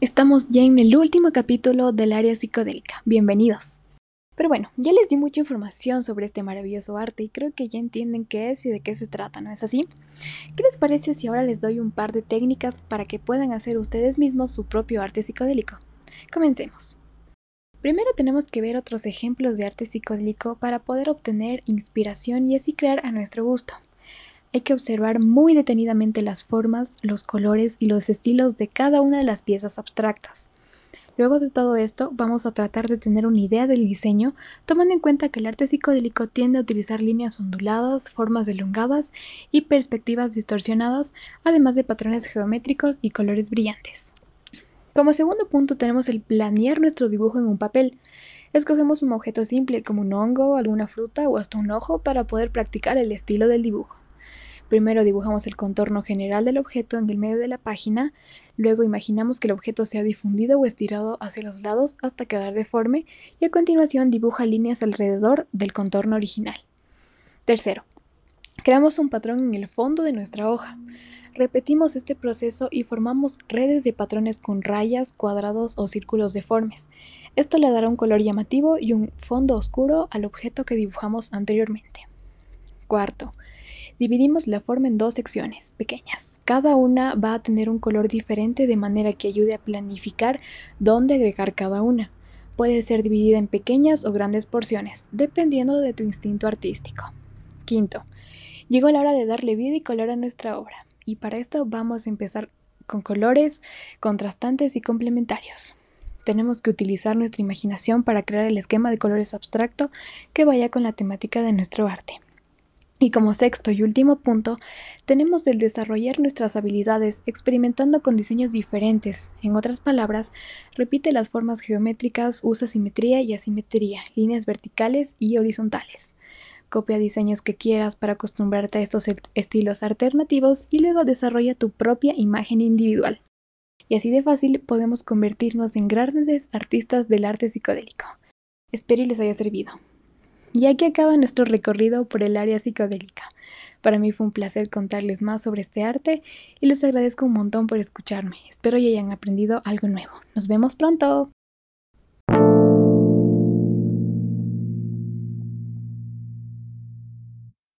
Estamos ya en el último capítulo del área psicodélica. Bienvenidos. Pero bueno, ya les di mucha información sobre este maravilloso arte y creo que ya entienden qué es y de qué se trata, ¿no es así? ¿Qué les parece si ahora les doy un par de técnicas para que puedan hacer ustedes mismos su propio arte psicodélico? Comencemos. Primero tenemos que ver otros ejemplos de arte psicodélico para poder obtener inspiración y así crear a nuestro gusto. Hay que observar muy detenidamente las formas, los colores y los estilos de cada una de las piezas abstractas. Luego de todo esto, vamos a tratar de tener una idea del diseño, tomando en cuenta que el arte psicodélico tiende a utilizar líneas onduladas, formas elongadas y perspectivas distorsionadas, además de patrones geométricos y colores brillantes. Como segundo punto tenemos el planear nuestro dibujo en un papel. Escogemos un objeto simple como un hongo, alguna fruta o hasta un ojo para poder practicar el estilo del dibujo. Primero dibujamos el contorno general del objeto en el medio de la página, luego imaginamos que el objeto sea difundido o estirado hacia los lados hasta quedar deforme y a continuación dibuja líneas alrededor del contorno original. Tercero, creamos un patrón en el fondo de nuestra hoja. Repetimos este proceso y formamos redes de patrones con rayas, cuadrados o círculos deformes. Esto le dará un color llamativo y un fondo oscuro al objeto que dibujamos anteriormente. Cuarto, Dividimos la forma en dos secciones pequeñas. Cada una va a tener un color diferente de manera que ayude a planificar dónde agregar cada una. Puede ser dividida en pequeñas o grandes porciones, dependiendo de tu instinto artístico. Quinto, llegó la hora de darle vida y color a nuestra obra. Y para esto vamos a empezar con colores contrastantes y complementarios. Tenemos que utilizar nuestra imaginación para crear el esquema de colores abstracto que vaya con la temática de nuestro arte. Y como sexto y último punto, tenemos el desarrollar nuestras habilidades experimentando con diseños diferentes. En otras palabras, repite las formas geométricas, usa simetría y asimetría, líneas verticales y horizontales. Copia diseños que quieras para acostumbrarte a estos estilos alternativos y luego desarrolla tu propia imagen individual. Y así de fácil podemos convertirnos en grandes artistas del arte psicodélico. Espero les haya servido. Y aquí acaba nuestro recorrido por el área psicodélica. Para mí fue un placer contarles más sobre este arte y les agradezco un montón por escucharme. Espero que hayan aprendido algo nuevo. Nos vemos pronto.